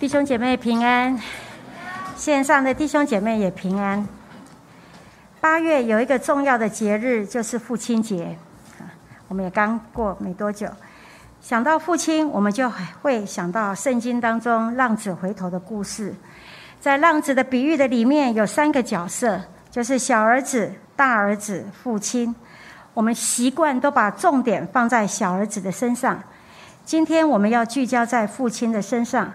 弟兄姐妹平安，线上的弟兄姐妹也平安。八月有一个重要的节日，就是父亲节。我们也刚过没多久，想到父亲，我们就会想到圣经当中浪子回头的故事。在浪子的比喻的里面有三个角色，就是小儿子、大儿子、父亲。我们习惯都把重点放在小儿子的身上，今天我们要聚焦在父亲的身上。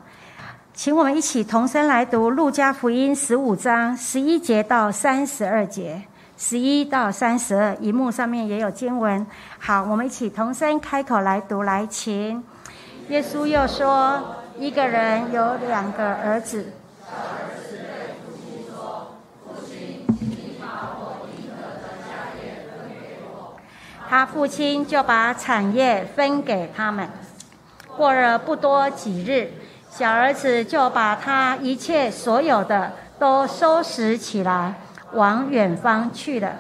请我们一起同声来读《路加福音》十五章十一节到三十二节，十一到三十二，荧幕上面也有经文。好，我们一起同声开口来读，来，请。耶稣又说：“一个人有两个儿子。”他父亲就把产业分给他们。过了不多几日。小儿子就把他一切所有的都收拾起来，往远方去了，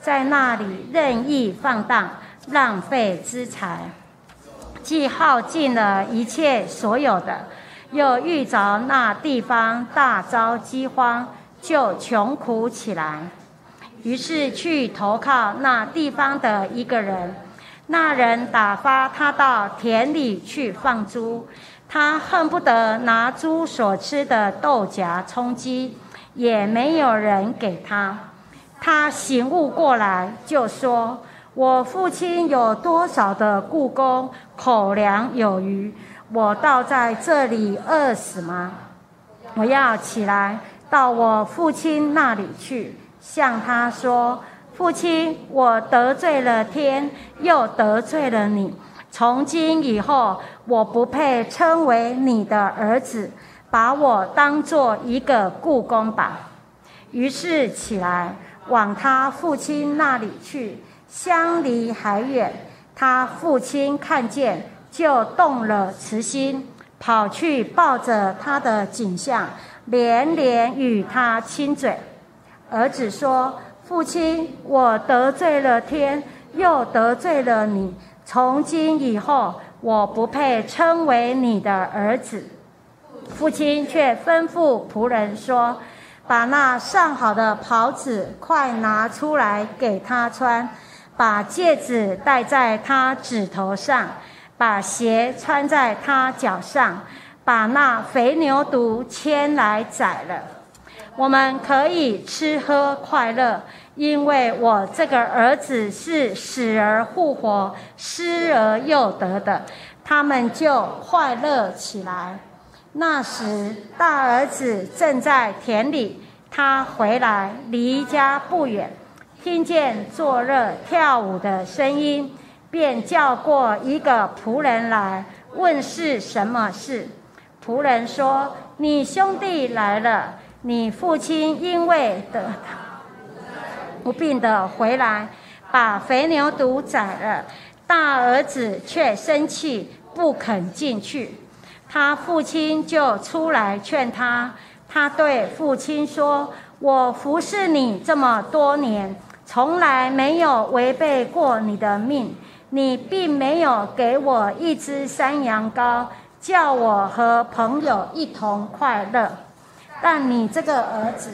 在那里任意放荡，浪费资财，既耗尽了一切所有的，又遇着那地方大遭饥荒，就穷苦起来。于是去投靠那地方的一个人，那人打发他到田里去放猪。他恨不得拿猪所吃的豆荚充饥，也没有人给他。他醒悟过来，就说：“我父亲有多少的故宫，口粮有余，我倒在这里饿死吗？我要起来到我父亲那里去，向他说：父亲，我得罪了天，又得罪了你。”从今以后，我不配称为你的儿子，把我当做一个故宫吧。于是起来往他父亲那里去，相离还远。他父亲看见，就动了慈心，跑去抱着他的景象，连连与他亲嘴。儿子说：“父亲，我得罪了天，又得罪了你。”从今以后，我不配称为你的儿子。父亲却吩咐仆人说：“把那上好的袍子快拿出来给他穿，把戒指戴在他指头上，把鞋穿在他脚上，把那肥牛犊牵来宰了。我们可以吃喝快乐。”因为我这个儿子是死而复活、失而又得的，他们就快乐起来。那时，大儿子正在田里，他回来离家不远，听见作乐跳舞的声音，便叫过一个仆人来问是什么事。仆人说：“你兄弟来了，你父亲因为得。”不病的回来，把肥牛犊宰了。大儿子却生气，不肯进去。他父亲就出来劝他。他对父亲说：“我服侍你这么多年，从来没有违背过你的命。你并没有给我一只山羊羔，叫我和朋友一同快乐。但你这个儿子。”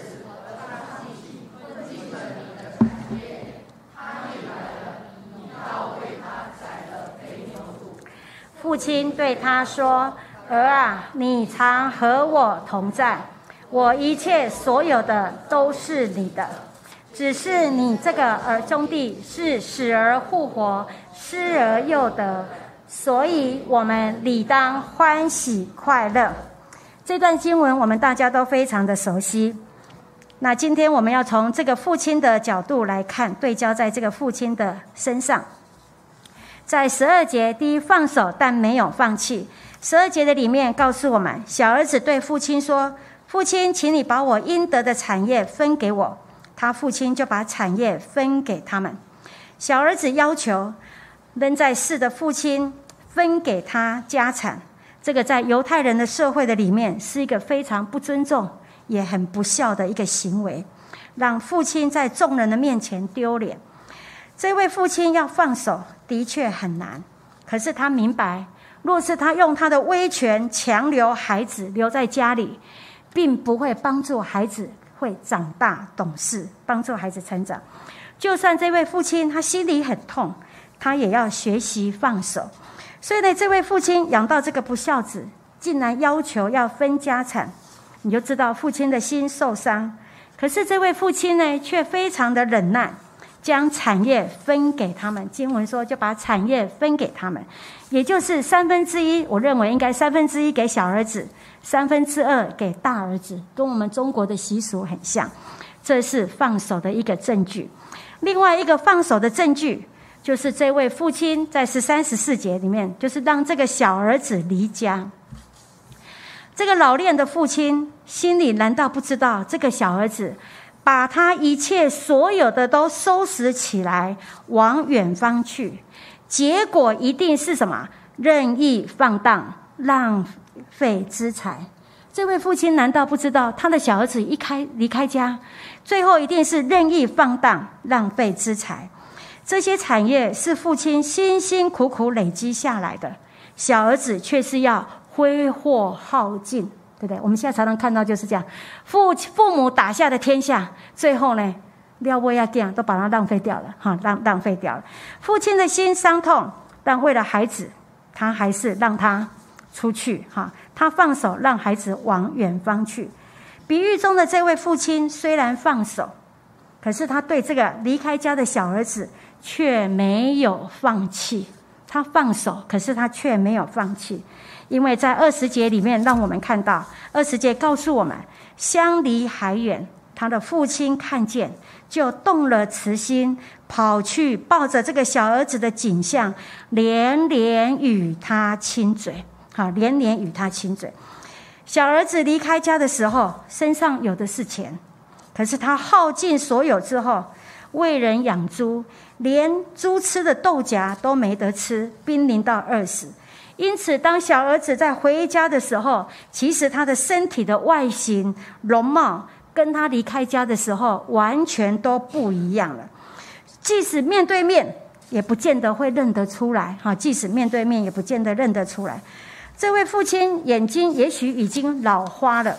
父亲对他说：“儿啊，你常和我同在，我一切所有的都是你的。只是你这个儿兄弟是死而复活，失而又得，所以我们理当欢喜快乐。”这段经文我们大家都非常的熟悉。那今天我们要从这个父亲的角度来看，对焦在这个父亲的身上。在十二节，第一放手，但没有放弃。十二节的里面告诉我们，小儿子对父亲说：“父亲，请你把我应得的产业分给我。”他父亲就把产业分给他们。小儿子要求仍在世的父亲分给他家产，这个在犹太人的社会的里面是一个非常不尊重、也很不孝的一个行为，让父亲在众人的面前丢脸。这位父亲要放手。的确很难，可是他明白，若是他用他的威权强留孩子留在家里，并不会帮助孩子会长大懂事，帮助孩子成长。就算这位父亲他心里很痛，他也要学习放手。所以呢，这位父亲养到这个不孝子，竟然要求要分家产，你就知道父亲的心受伤。可是这位父亲呢，却非常的忍耐，将产业分给他们。经文说，就把产业分给他们，也就是三分之一。我认为应该三分之一给小儿子，三分之二给大儿子，跟我们中国的习俗很像。这是放手的一个证据。另外一个放手的证据。就是这位父亲在十三十四节里面，就是让这个小儿子离家。这个老练的父亲心里难道不知道，这个小儿子把他一切所有的都收拾起来，往远方去，结果一定是什么？任意放荡，浪费资财。这位父亲难道不知道，他的小儿子一开离开家，最后一定是任意放荡，浪费资财。这些产业是父亲辛辛苦苦累积下来的，小儿子却是要挥霍耗尽，对不对？我们现在常常看到就是这样，父父母打下的天下，最后呢，廖威亚店都把它浪费掉了，哈，浪浪费掉了。父亲的心伤痛，但为了孩子，他还是让他出去，哈，他放手让孩子往远方去。比喻中的这位父亲虽然放手，可是他对这个离开家的小儿子。却没有放弃，他放手，可是他却没有放弃，因为在二十节里面，让我们看到二十节告诉我们，相离还远，他的父亲看见，就动了慈心，跑去抱着这个小儿子的景象，连连与他亲嘴，好，连连与他亲嘴。小儿子离开家的时候，身上有的是钱，可是他耗尽所有之后，为人养猪。连猪吃的豆荚都没得吃，濒临到饿死。因此，当小儿子在回家的时候，其实他的身体的外形、容貌，跟他离开家的时候完全都不一样了。即使面对面，也不见得会认得出来。哈，即使面对面，也不见得认得出来。这位父亲眼睛也许已经老花了，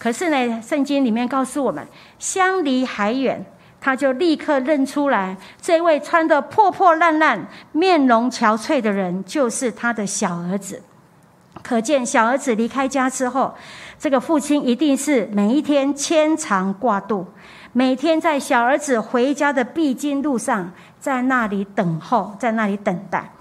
可是呢，圣经里面告诉我们，相离还远。他就立刻认出来，这位穿得破破烂烂、面容憔悴的人，就是他的小儿子。可见，小儿子离开家之后，这个父亲一定是每一天牵肠挂肚，每天在小儿子回家的必经路上，在那里等候，在那里等待。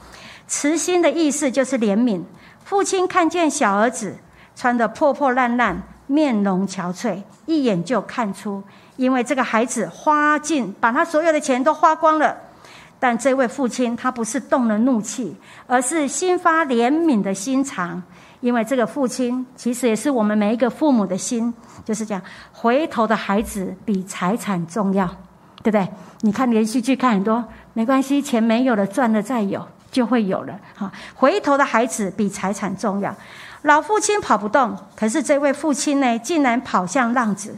慈心的意思就是怜悯。父亲看见小儿子穿得破破烂烂、面容憔悴，一眼就看出。因为这个孩子花尽，把他所有的钱都花光了，但这位父亲他不是动了怒气，而是心发怜悯的心肠。因为这个父亲其实也是我们每一个父母的心，就是这样。回头的孩子比财产重要，对不对？你看连续剧看很多，没关系，钱没有了，赚了再有就会有了。哈，回头的孩子比财产重要。老父亲跑不动，可是这位父亲呢，竟然跑向浪子。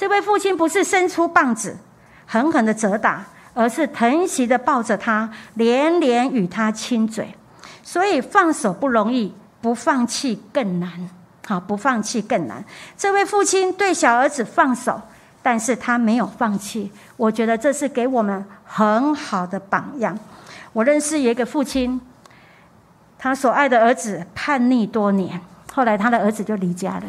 这位父亲不是伸出棒子，狠狠的责打，而是疼惜的抱着他，连连与他亲嘴。所以放手不容易，不放弃更难。好，不放弃更难。这位父亲对小儿子放手，但是他没有放弃。我觉得这是给我们很好的榜样。我认识一个父亲，他所爱的儿子叛逆多年，后来他的儿子就离家了。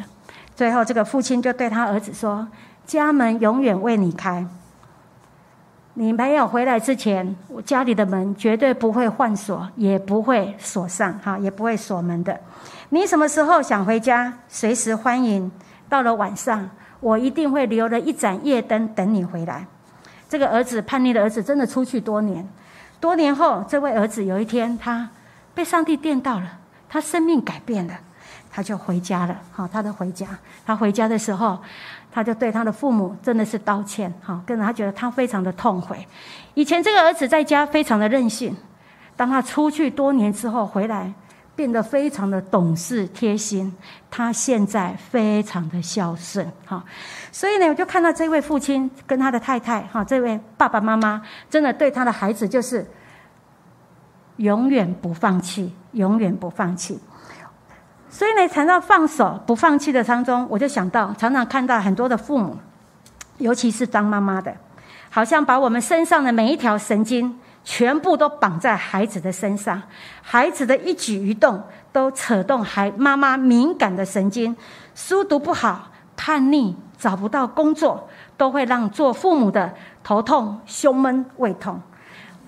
最后，这个父亲就对他儿子说。家门永远为你开。你没有回来之前，我家里的门绝对不会换锁，也不会锁上，哈，也不会锁门的。你什么时候想回家，随时欢迎。到了晚上，我一定会留了一盏夜灯等你回来。这个儿子叛逆的儿子，真的出去多年。多年后，这位儿子有一天，他被上帝电到了，他生命改变了，他就回家了。好，他的回家，他回家的时候。他就对他的父母真的是道歉，哈，跟着他觉得他非常的痛悔。以前这个儿子在家非常的任性，当他出去多年之后回来，变得非常的懂事贴心。他现在非常的孝顺，哈。所以呢，我就看到这位父亲跟他的太太，哈，这位爸爸妈妈真的对他的孩子就是永远不放弃，永远不放弃。所以呢，谈到放手不放弃的当中，我就想到，常常看到很多的父母，尤其是当妈妈的，好像把我们身上的每一条神经全部都绑在孩子的身上，孩子的一举一动都扯动孩妈妈敏感的神经，书读不好、叛逆、找不到工作，都会让做父母的头痛、胸闷、胃痛。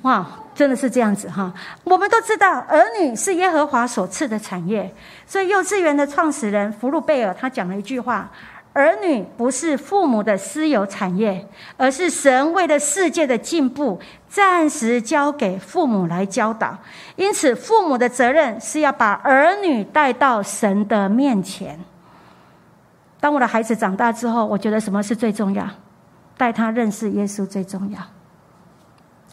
哇，真的是这样子哈！我们都知道，儿女是耶和华所赐的产业。所以，幼稚园的创始人福禄贝尔他讲了一句话：“儿女不是父母的私有产业，而是神为了世界的进步，暂时交给父母来教导。因此，父母的责任是要把儿女带到神的面前。当我的孩子长大之后，我觉得什么是最重要？带他认识耶稣最重要。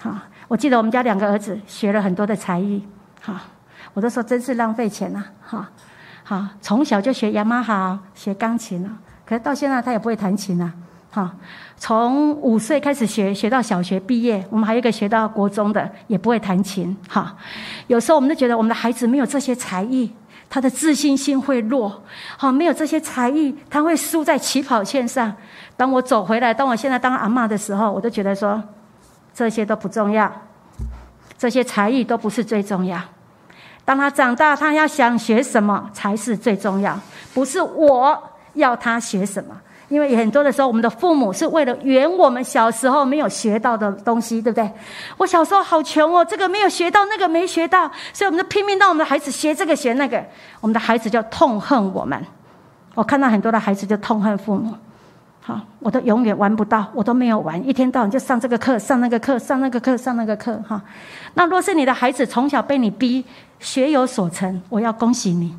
好。”我记得我们家两个儿子学了很多的才艺，哈，我都说真是浪费钱呐，哈，好，从小就学雅马哈，学钢琴了，可是到现在他也不会弹琴了，哈，从五岁开始学，学到小学毕业，我们还有一个学到国中的也不会弹琴，哈，有时候我们都觉得我们的孩子没有这些才艺，他的自信心会弱，好，没有这些才艺，他会输在起跑线上。当我走回来，当我现在当阿妈的时候，我都觉得说。这些都不重要，这些才艺都不是最重要。当他长大，他要想学什么才是最重要，不是我要他学什么。因为很多的时候，我们的父母是为了圆我们小时候没有学到的东西，对不对？我小时候好穷哦，这个没有学到，那个没学到，所以我们就拼命让我们的孩子学这个学那个，我们的孩子就痛恨我们。我看到很多的孩子就痛恨父母。好，我都永远玩不到，我都没有玩，一天到晚就上这个课，上那个课，上那个课，上那个课，哈。那若是你的孩子从小被你逼学有所成，我要恭喜你。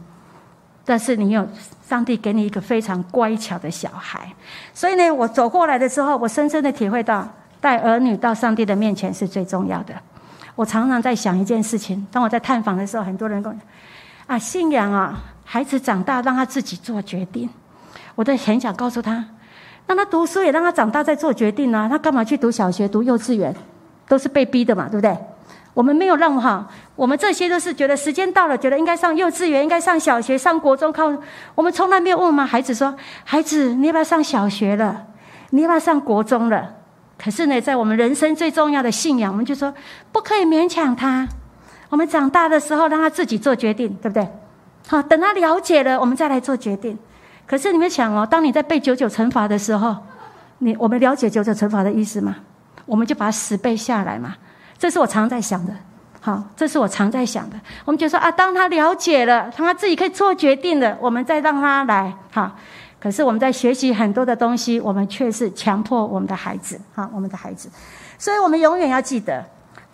但是你有上帝给你一个非常乖巧的小孩，所以呢，我走过来的时候，我深深的体会到，带儿女到上帝的面前是最重要的。我常常在想一件事情，当我在探访的时候，很多人跟我啊，信仰啊，孩子长大让他自己做决定，我都很想告诉他。让他读书，也让他长大再做决定啊！他干嘛去读小学、读幼稚园？都是被逼的嘛，对不对？我们没有让哈，我们这些都是觉得时间到了，觉得应该上幼稚园，应该上小学、上国中。靠，我们从来没有问我们孩子说：“孩子，你要不要上小学了？你要不要上国中了？”可是呢，在我们人生最重要的信仰，我们就说不可以勉强他。我们长大的时候，让他自己做决定，对不对？好，等他了解了，我们再来做决定。可是你们想哦，当你在背九九乘法的时候，你我们了解九九乘法的意思吗？我们就把它十背下来嘛。这是我常在想的，好，这是我常在想的。我们就说啊，当他了解了，他自己可以做决定的，我们再让他来，好。可是我们在学习很多的东西，我们却是强迫我们的孩子，好，我们的孩子。所以我们永远要记得，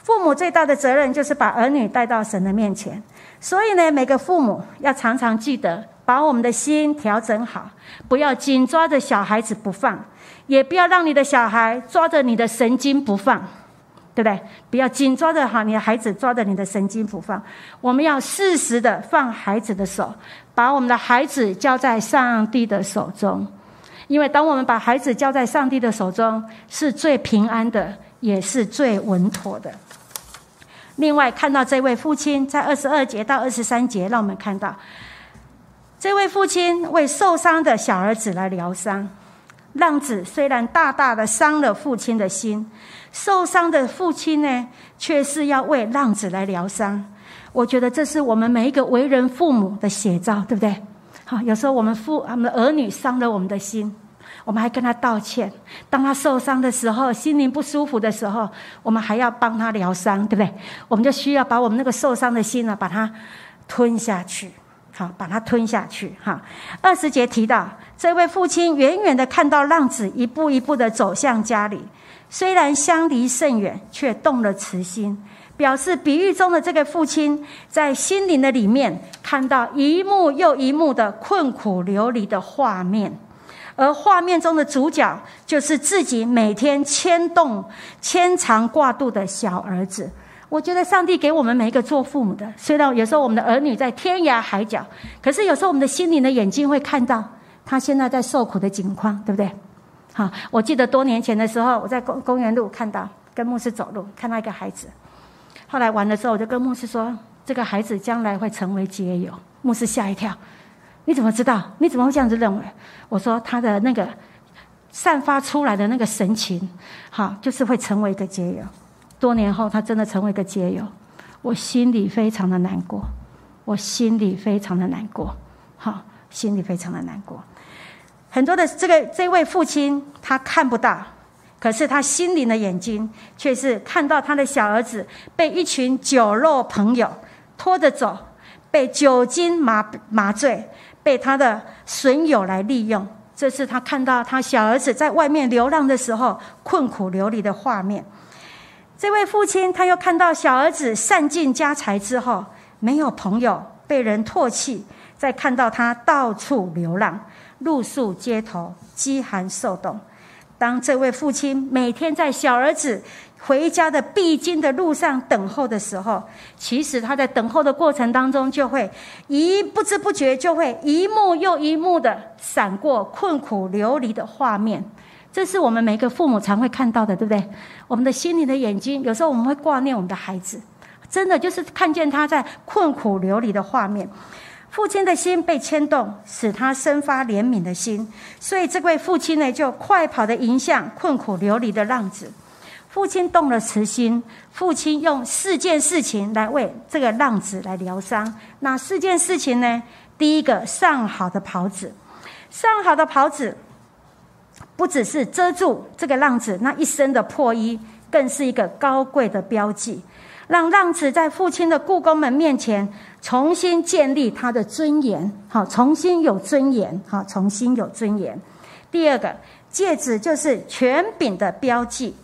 父母最大的责任就是把儿女带到神的面前。所以呢，每个父母要常常记得。把我们的心调整好，不要紧抓着小孩子不放，也不要让你的小孩抓着你的神经不放，对不对？不要紧抓着哈你的孩子抓着你的神经不放。我们要适时的放孩子的手，把我们的孩子交在上帝的手中，因为当我们把孩子交在上帝的手中，是最平安的，也是最稳妥的。另外，看到这位父亲在二十二节到二十三节，让我们看到。这位父亲为受伤的小儿子来疗伤，浪子虽然大大的伤了父亲的心，受伤的父亲呢，却是要为浪子来疗伤。我觉得这是我们每一个为人父母的写照，对不对？好，有时候我们父我们的儿女伤了我们的心，我们还跟他道歉。当他受伤的时候，心灵不舒服的时候，我们还要帮他疗伤，对不对？我们就需要把我们那个受伤的心呢，把它吞下去。好，把它吞下去。哈，二十节提到，这位父亲远远的看到浪子一步一步的走向家里，虽然相离甚远，却动了慈心，表示比喻中的这个父亲在心灵的里面看到一幕又一幕的困苦流离的画面，而画面中的主角就是自己每天牵动、牵肠挂肚的小儿子。我觉得上帝给我们每一个做父母的，虽然有时候我们的儿女在天涯海角，可是有时候我们的心灵的眼睛会看到他现在在受苦的境况，对不对？好，我记得多年前的时候，我在公公园路看到跟牧师走路，看到一个孩子，后来完了之后，我就跟牧师说，这个孩子将来会成为结友。牧师吓一跳，你怎么知道？你怎么会这样子认为？我说他的那个散发出来的那个神情，好，就是会成为一个结友。多年后，他真的成为一个结友，我心里非常的难过，我心里非常的难过，好，心里非常的难过。很多的这个这位父亲，他看不到，可是他心灵的眼睛却是看到他的小儿子被一群酒肉朋友拖着走，被酒精麻麻醉，被他的损友来利用。这是他看到他小儿子在外面流浪的时候困苦流离的画面。这位父亲他又看到小儿子散尽家财之后，没有朋友，被人唾弃，再看到他到处流浪。露宿街头，饥寒受冻。当这位父亲每天在小儿子回家的必经的路上等候的时候，其实他在等候的过程当中，就会一不知不觉就会一幕又一幕的闪过困苦流离的画面。这是我们每个父母常会看到的，对不对？我们的心灵的眼睛，有时候我们会挂念我们的孩子，真的就是看见他在困苦流离的画面。父亲的心被牵动，使他生发怜悯的心，所以这位父亲呢，就快跑的迎向困苦流离的浪子。父亲动了慈心，父亲用四件事情来为这个浪子来疗伤。哪四件事情呢？第一个，上好的袍子。上好的袍子，不只是遮住这个浪子那一身的破衣，更是一个高贵的标记。让浪子在父亲的故宫门面前重新建立他的尊严，好，重新有尊严，好，重新有尊严。第二个戒指就是权柄的标记，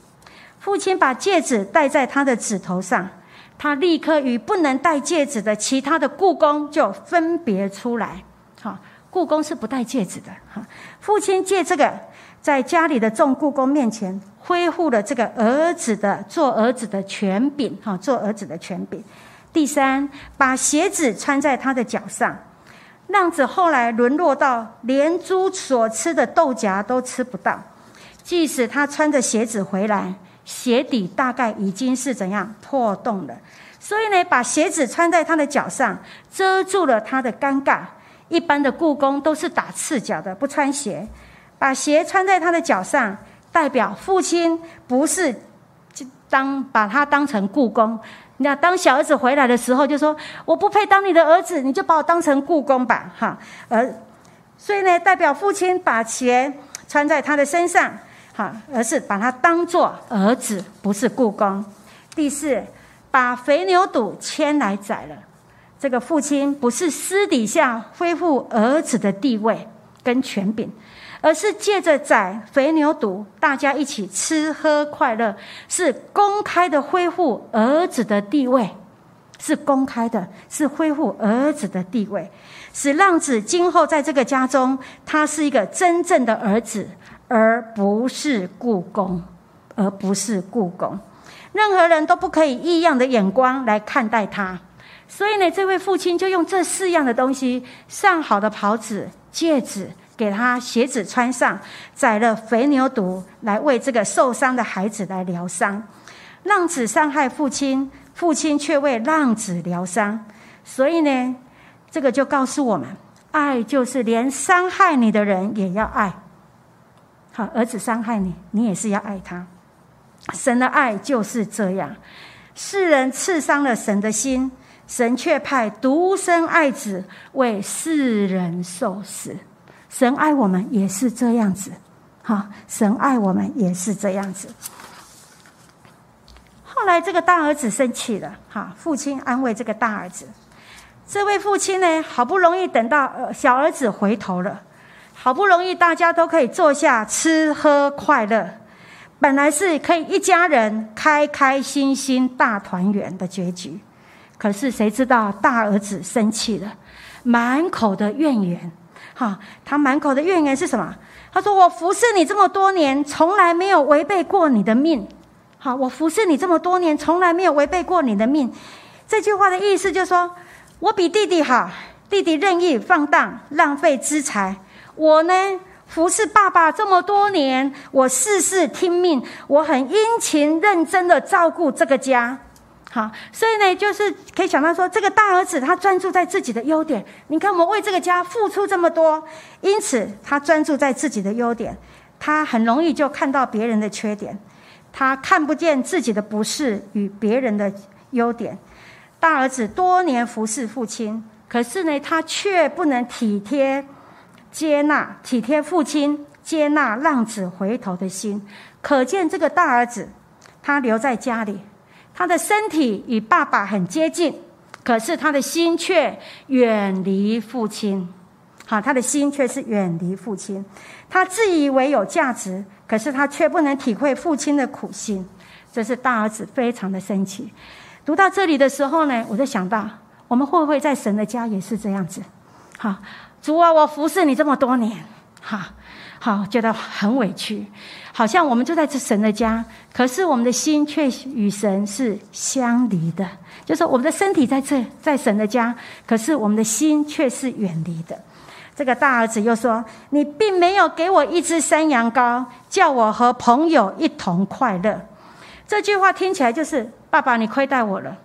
父亲把戒指戴在他的指头上，他立刻与不能戴戒指的其他的故宫就分别出来。好，故宫是不戴戒指的。哈，父亲借这个在家里的众故宫面前。恢复了这个儿子的做儿子的权柄，哈，做儿子的权柄。第三，把鞋子穿在他的脚上。浪子后来沦落到连猪所吃的豆荚都吃不到，即使他穿着鞋子回来，鞋底大概已经是怎样破洞了。所以呢，把鞋子穿在他的脚上，遮住了他的尴尬。一般的故宫都是打赤脚的，不穿鞋，把鞋穿在他的脚上。代表父亲不是当把他当成故宫，那当小儿子回来的时候，就说我不配当你的儿子，你就把我当成故宫吧，哈。而所以呢，代表父亲把鞋穿在他的身上，哈，而是把他当做儿子，不是故宫。第四，把肥牛肚牵来宰了，这个父亲不是私底下恢复儿子的地位跟权柄。而是借着宰肥牛肚，大家一起吃喝快乐，是公开的恢复儿子的地位，是公开的，是恢复儿子的地位，使浪子今后在这个家中，他是一个真正的儿子，而不是故宫，而不是故宫，任何人都不可以异样的眼光来看待他。所以呢，这位父亲就用这四样的东西：上好的袍子、戒指。给他鞋子穿上，宰了肥牛犊来为这个受伤的孩子来疗伤。浪子伤害父亲，父亲却为浪子疗伤。所以呢，这个就告诉我们，爱就是连伤害你的人也要爱。好，儿子伤害你，你也是要爱他。神的爱就是这样。世人刺伤了神的心，神却派独生爱子为世人受死。神爱我们也是这样子，哈！神爱我们也是这样子。后来这个大儿子生气了，哈！父亲安慰这个大儿子。这位父亲呢，好不容易等到小儿子回头了，好不容易大家都可以坐下吃喝快乐，本来是可以一家人开开心心大团圆的结局。可是谁知道大儿子生气了，满口的怨言。哈，他满口的怨言是什么？他说：“我服侍你这么多年，从来没有违背过你的命。好，我服侍你这么多年，从来没有违背过你的命。”这句话的意思就是说，我比弟弟好，弟弟任意放荡、浪费资财，我呢服侍爸爸这么多年，我事事听命，我很殷勤认真的照顾这个家。好，所以呢，就是可以想到说，这个大儿子他专注在自己的优点。你看，我们为这个家付出这么多，因此他专注在自己的优点，他很容易就看到别人的缺点，他看不见自己的不是与别人的优点。大儿子多年服侍父亲，可是呢，他却不能体贴、接纳、体贴父亲、接纳浪子回头的心。可见这个大儿子，他留在家里。他的身体与爸爸很接近，可是他的心却远离父亲。好，他的心却是远离父亲。他自以为有价值，可是他却不能体会父亲的苦心。这是大儿子非常的生气。读到这里的时候呢，我就想到，我们会不会在神的家也是这样子？好，主啊，我服侍你这么多年，哈，好，觉得很委屈。好像我们就在这神的家，可是我们的心却与神是相离的。就是我们的身体在这，在神的家，可是我们的心却是远离的。这个大儿子又说：“你并没有给我一只山羊羔，叫我和朋友一同快乐。”这句话听起来就是爸爸，你亏待我了。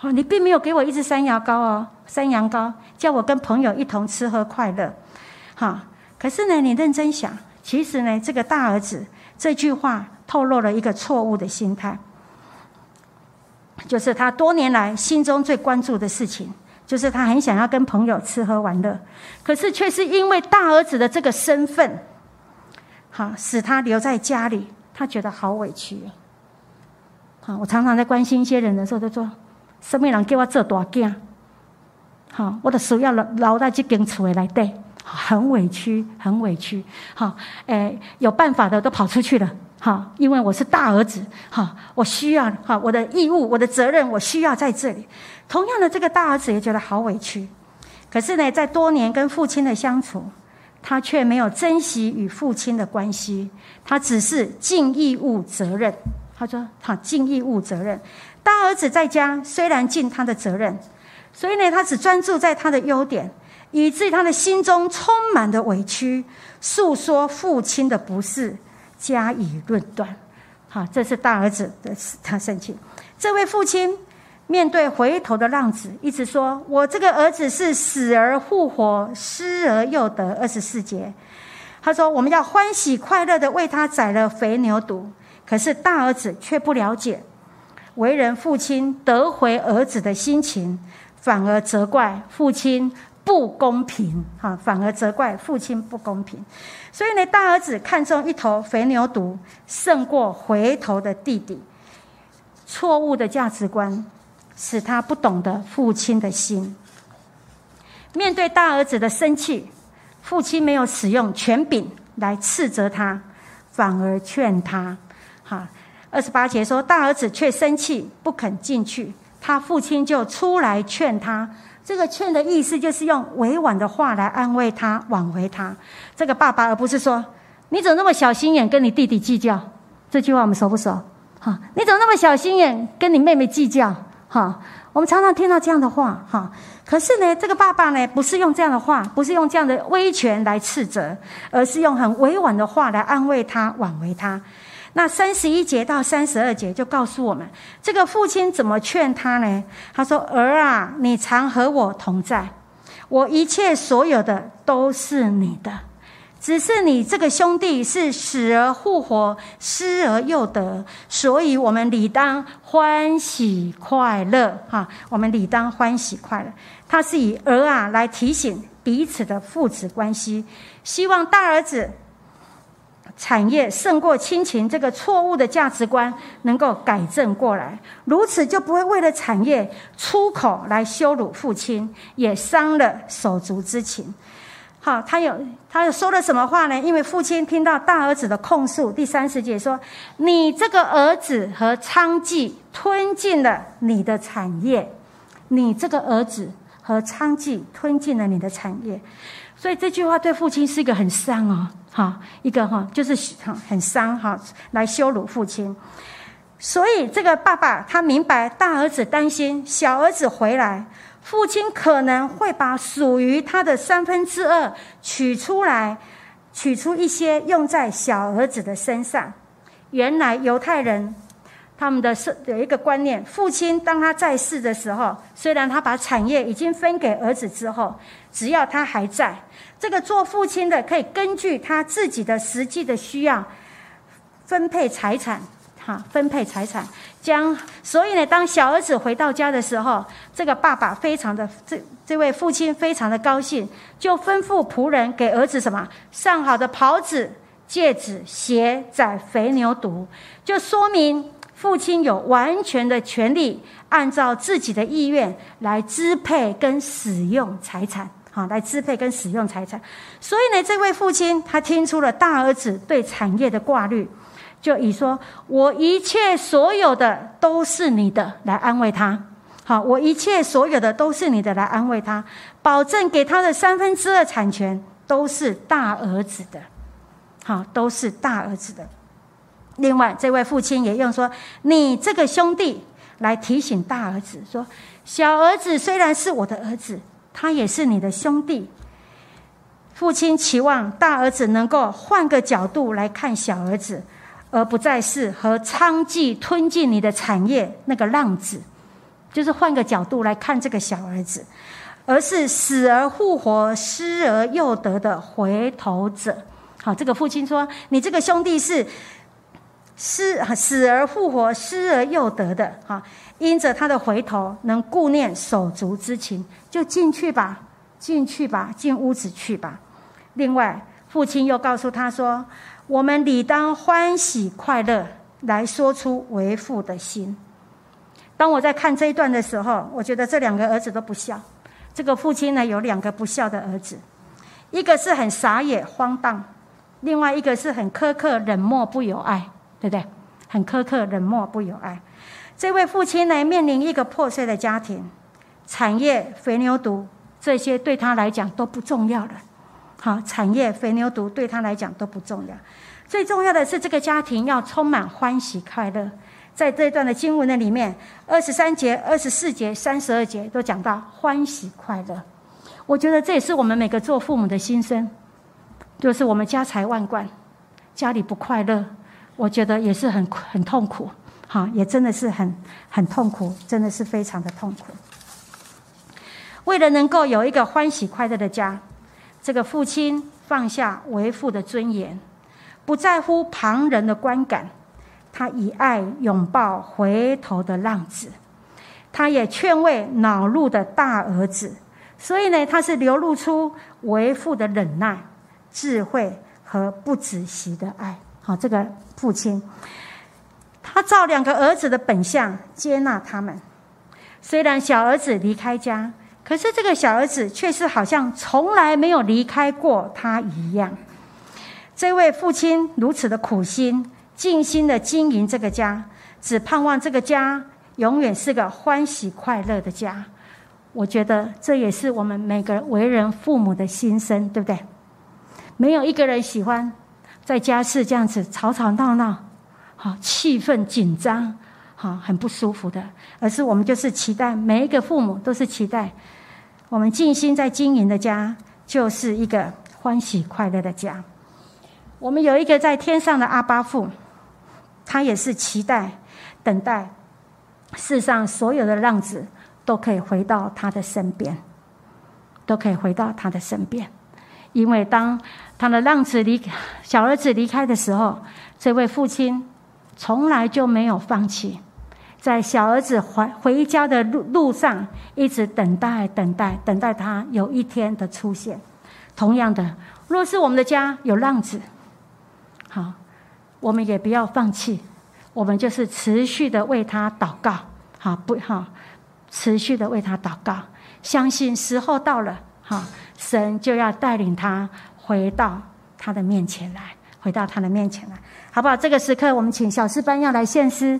哦，你并没有给我一只山羊羔哦，山羊羔叫我跟朋友一同吃喝快乐。哈，可是呢，你认真想。其实呢，这个大儿子这句话透露了一个错误的心态，就是他多年来心中最关注的事情，就是他很想要跟朋友吃喝玩乐，可是却是因为大儿子的这个身份，好使他留在家里，他觉得好委屈。好，我常常在关心一些人的时候，都说：“什么人叫我做大囝？好，我的手要留留在这间厝来对。”很委屈，很委屈。好，诶，有办法的都跑出去了。好，因为我是大儿子。好，我需要，好，我的义务，我的责任，我需要在这里。同样的，这个大儿子也觉得好委屈。可是呢，在多年跟父亲的相处，他却没有珍惜与父亲的关系。他只是尽义务责任。他说：“他尽义务责任。大儿子在家虽然尽他的责任，所以呢，他只专注在他的优点。”以至他的心中充满的委屈，诉说父亲的不是，加以论断。好，这是大儿子的他生气。这位父亲面对回头的浪子，一直说：“我这个儿子是死而复活，失而又得。”二十四节，他说：“我们要欢喜快乐的为他宰了肥牛犊。”可是大儿子却不了解为人父亲得回儿子的心情，反而责怪父亲。不公平，哈，反而责怪父亲不公平。所以呢，大儿子看中一头肥牛犊，胜过回头的弟弟。错误的价值观使他不懂得父亲的心。面对大儿子的生气，父亲没有使用权柄来斥责他，反而劝他。哈，二十八节说，大儿子却生气，不肯进去，他父亲就出来劝他。这个劝的意思就是用委婉的话来安慰他、挽回他。这个爸爸，而不是说你怎么那么小心眼，跟你弟弟计较。这句话我们熟不熟？哈，你怎么那么小心眼，跟你妹妹计较？哈，我们常常听到这样的话。哈，可是呢，这个爸爸呢，不是用这样的话，不是用这样的威权来斥责，而是用很委婉的话来安慰他、挽回他。那三十一节到三十二节就告诉我们，这个父亲怎么劝他呢？他说：“儿啊，你常和我同在，我一切所有的都是你的，只是你这个兄弟是死而复活，失而又得，所以我们理当欢喜快乐。哈，我们理当欢喜快乐。他是以儿啊来提醒彼此的父子关系，希望大儿子。”产业胜过亲情，这个错误的价值观能够改正过来，如此就不会为了产业出口来羞辱父亲，也伤了手足之情。好，他有他有说了什么话呢？因为父亲听到大儿子的控诉，第三十节说：“你这个儿子和娼妓吞进了你的产业，你这个儿子和娼妓吞进了你的产业。”所以这句话对父亲是一个很伤哦。哈，一个哈，就是哈很伤哈，来羞辱父亲。所以这个爸爸他明白大儿子担心小儿子回来，父亲可能会把属于他的三分之二取出来，取出一些用在小儿子的身上。原来犹太人他们的是有一个观念：父亲当他在世的时候，虽然他把产业已经分给儿子之后，只要他还在，这个做父亲的可以根据他自己的实际的需要分配财产。哈，分配财产，将所以呢，当小儿子回到家的时候，这个爸爸非常的这这位父亲非常的高兴，就吩咐仆人给儿子什么上好的袍子、戒指、鞋、宰肥牛犊，就说明父亲有完全的权利，按照自己的意愿来支配跟使用财产，好，来支配跟使用财产。所以呢，这位父亲他听出了大儿子对产业的挂虑。就以说，我一切所有的都是你的，来安慰他。好，我一切所有的都是你的，来安慰他，保证给他的三分之二产权都是大儿子的。好，都是大儿子的。另外，这位父亲也用说，你这个兄弟来提醒大儿子说，小儿子虽然是我的儿子，他也是你的兄弟。父亲期望大儿子能够换个角度来看小儿子。而不再是和娼妓吞进你的产业那个浪子，就是换个角度来看这个小儿子，而是死而复活、失而又得的回头者。好，这个父亲说：“你这个兄弟是失死而复活、失而又得的。哈，因着他的回头，能顾念手足之情，就进去吧，进去吧，进屋子去吧。”另外，父亲又告诉他说。我们理当欢喜快乐，来说出为父的心。当我在看这一段的时候，我觉得这两个儿子都不孝。这个父亲呢，有两个不孝的儿子，一个是很傻野荒荡，另外一个是很苛刻冷漠不有爱，对不对？很苛刻冷漠不有爱。这位父亲呢，面临一个破碎的家庭，产业肥牛犊这些对他来讲都不重要了。好，产业肥牛犊对他来讲都不重要，最重要的是这个家庭要充满欢喜快乐。在这一段的经文的里面，二十三节、二十四节、三十二节都讲到欢喜快乐。我觉得这也是我们每个做父母的心声，就是我们家财万贯，家里不快乐，我觉得也是很很痛苦。哈，也真的是很很痛苦，真的是非常的痛苦。为了能够有一个欢喜快乐的家。这个父亲放下为父的尊严，不在乎旁人的观感，他以爱拥抱回头的浪子，他也劝慰恼怒的大儿子。所以呢，他是流露出为父的忍耐、智慧和不止息的爱。好，这个父亲，他照两个儿子的本相接纳他们。虽然小儿子离开家。可是这个小儿子却是好像从来没有离开过他一样。这位父亲如此的苦心、尽心的经营这个家，只盼望这个家永远是个欢喜快乐的家。我觉得这也是我们每个为人父母的心声，对不对？没有一个人喜欢在家是这样子吵吵闹闹，好气氛紧张，好很不舒服的。而是我们就是期待每一个父母都是期待。我们尽心在经营的家，就是一个欢喜快乐的家。我们有一个在天上的阿巴父，他也是期待、等待世上所有的浪子都可以回到他的身边，都可以回到他的身边。因为当他的浪子离小儿子离开的时候，这位父亲从来就没有放弃。在小儿子回回家的路路上，一直等待、等待、等待他有一天的出现。同样的，若是我们的家有浪子，好，我们也不要放弃，我们就是持续的为他祷告，好不好？持续的为他祷告，相信时候到了，好，神就要带领他回到他的面前来，回到他的面前来，好不好？这个时刻，我们请小诗班要来献诗。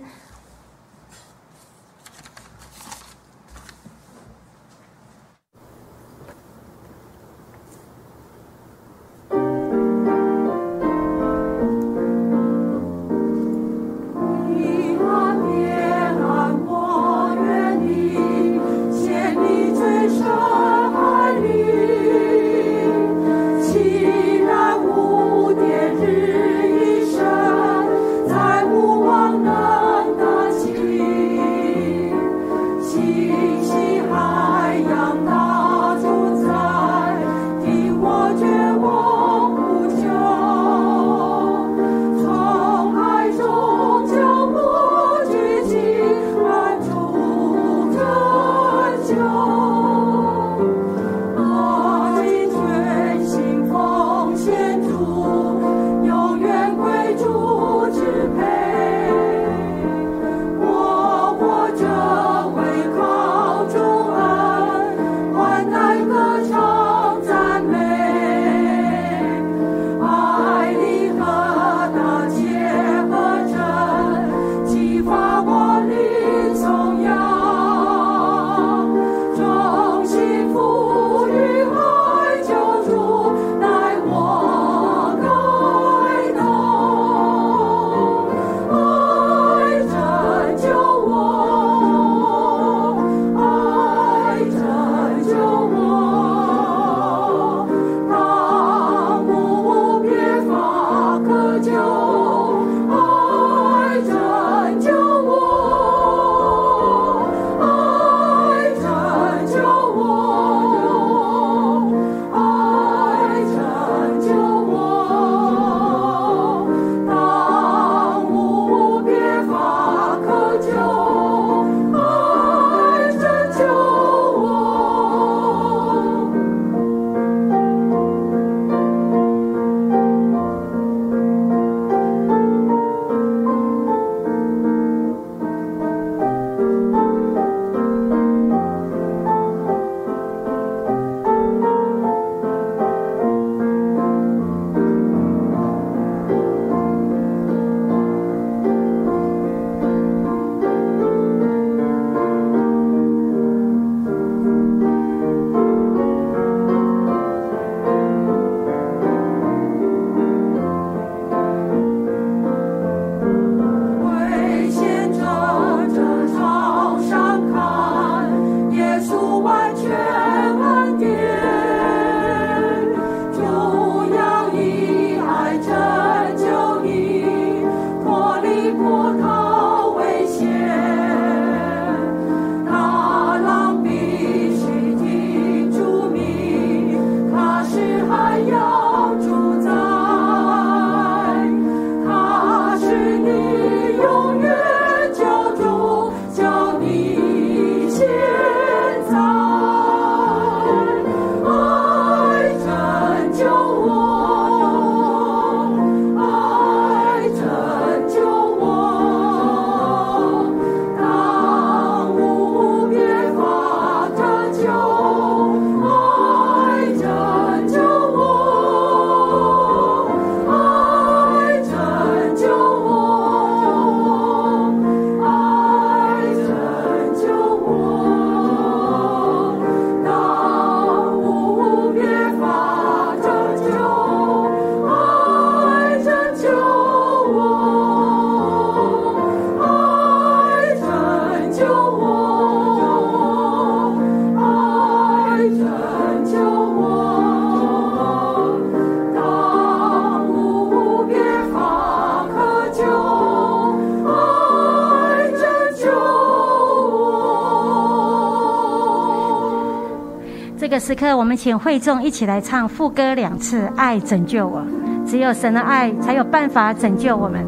此刻，我们请会众一起来唱副歌两次，《爱拯救我》。只有神的爱，才有办法拯救我们。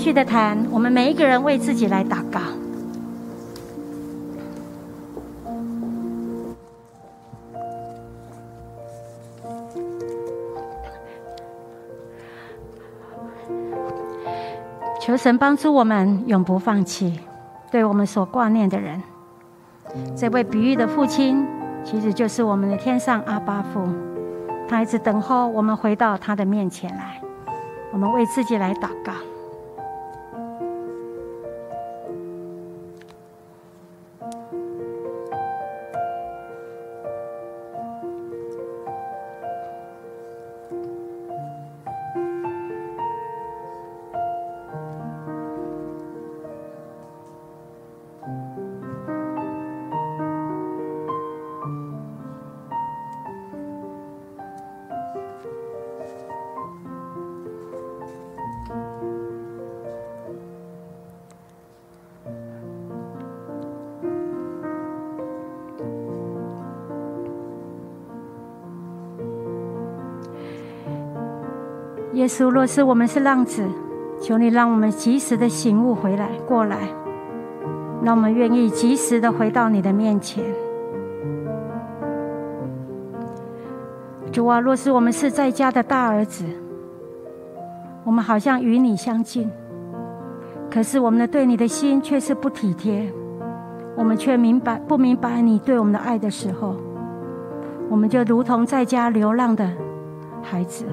续的谈，我们每一个人为自己来祷告。求神帮助我们永不放弃，对我们所挂念的人。这位比喻的父亲，其实就是我们的天上阿巴父，他一直等候我们回到他的面前来。我们为自己来祷告。耶稣，若是我们是浪子，求你让我们及时的醒悟回来过来，让我们愿意及时的回到你的面前。主啊，若是我们是在家的大儿子，我们好像与你相近，可是我们的对你的心却是不体贴，我们却明白不明白你对我们的爱的时候，我们就如同在家流浪的孩子。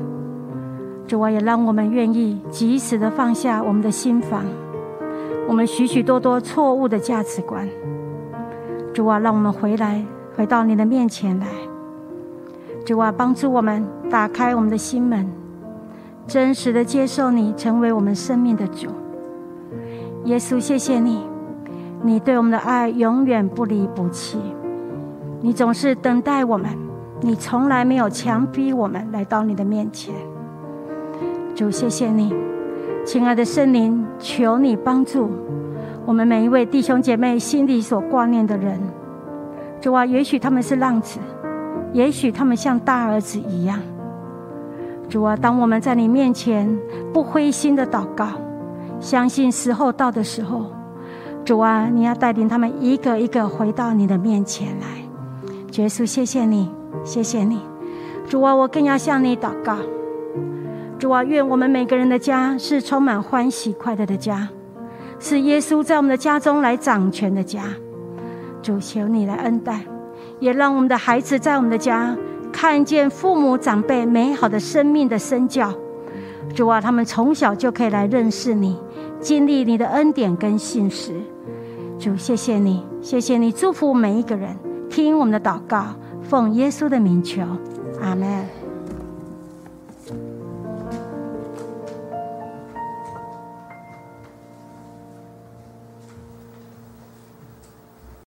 主啊，也让我们愿意及时的放下我们的心房，我们许许多多错误的价值观。主啊，让我们回来，回到你的面前来。主啊，帮助我们打开我们的心门，真实的接受你，成为我们生命的主。耶稣，谢谢你，你对我们的爱永远不离不弃，你总是等待我们，你从来没有强逼我们来到你的面前。主，谢谢你，亲爱的圣灵，求你帮助我们每一位弟兄姐妹心里所挂念的人。主啊，也许他们是浪子，也许他们像大儿子一样。主啊，当我们在你面前不灰心的祷告，相信时候到的时候，主啊，你要带领他们一个一个回到你的面前来。耶稣，谢谢你，谢谢你。主啊，我更要向你祷告。主啊，愿我们每个人的家是充满欢喜快乐的家，是耶稣在我们的家中来掌权的家。主，求你来恩待，也让我们的孩子在我们的家看见父母长辈美好的生命的身教。主啊，他们从小就可以来认识你，经历你的恩典跟信实。主，谢谢你，谢谢你，祝福每一个人，听我们的祷告，奉耶稣的名求，阿门。